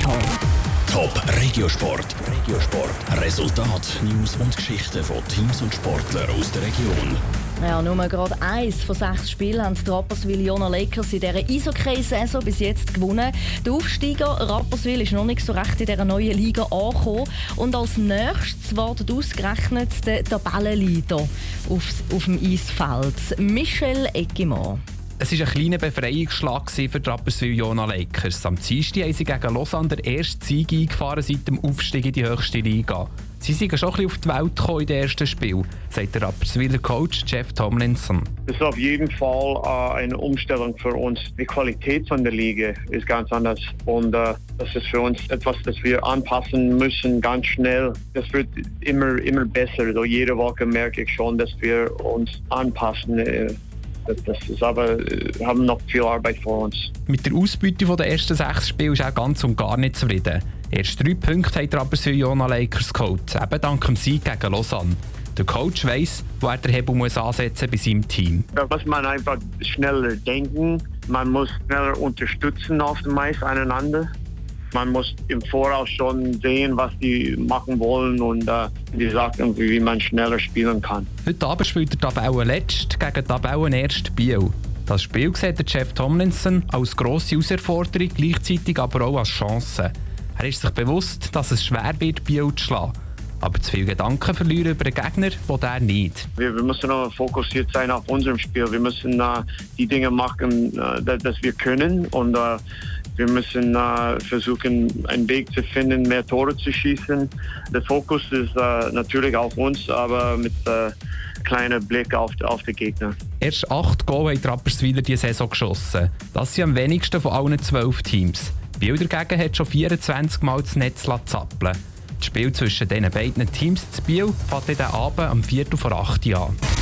Top Regiosport. Regiosport. Resultat, News und Geschichten von Teams und Sportlern aus der Region. Ja, nur gerade eins von sechs Spielen haben die Rapperswil Jona Lakers in dieser Eishockey-Saison bis jetzt gewonnen. Der Aufsteiger Rapperswil ist noch nicht so recht in dieser neuen Liga angekommen. Und als nächstes wartet ausgerechnet der Tabellenleader auf, auf dem Eisfeld, Michel Eggimann. Es war ein kleiner Befreiungsschlag für die Rapperswil Jona Lakers. Am Dienstag haben sie gegen Lausanne den ersten Sieg eingefahren seit dem Aufstieg in die höchste Liga. Sie sind schon ein auf die Welt gekommen in den ersten Spiel, sagt der Rapperswiler Coach Jeff Tomlinson. Das ist auf jeden Fall äh, eine Umstellung für uns. Die Qualität von der Liga ist ganz anders und äh, das ist für uns etwas, das wir anpassen müssen ganz schnell. Das wird immer, immer besser. Also jede Woche merke ich schon, dass wir uns anpassen. Das ist aber, wir äh, haben noch viel Arbeit vor uns. Mit der Ausbeute der ersten sechs Spiele ist auch ganz und gar nicht zufrieden. Erst drei Punkte hat aber für Jona Lakers geholt, eben dank dem Sieg gegen Lausanne. Der Coach weiss, wo er den Hebel muss ansetzen bei seinem Team. Da muss man einfach schneller denken. Man muss schneller unterstützen auf dem Eis einander. Man muss im Voraus schon sehen, was die machen wollen und äh, die Sachen, wie man schneller spielen kann. Heute Abend spielt der Tabellen letzt gegen Tabellen erst Biel. Das Spiel sieht der Jeff Tomlinson als grosse Herausforderung, gleichzeitig aber auch als Chance. Er ist sich bewusst, dass es schwer wird, Biel zu schlagen. Aber zu viel Gedanken verlieren über einen Gegner, wo der nicht. Wir, wir müssen fokussiert sein auf unserem Spiel. Wir müssen äh, die Dinge machen, äh, dass wir können. Und äh, wir müssen äh, versuchen, einen Weg zu finden, mehr Tore zu schießen. Der Fokus ist äh, natürlich auf uns, aber mit äh, kleinem Blick auf, auf den Gegner. Erst acht Goal hat Rapperswil diese Saison geschossen. Das sind am wenigsten von allen zwölf Teams. Biel dagegen hat schon 24 Mal das Netz zappeln Das Spiel zwischen diesen beiden Teams zu Biel fängt dann Abend am 4. vor 8 Uhr an.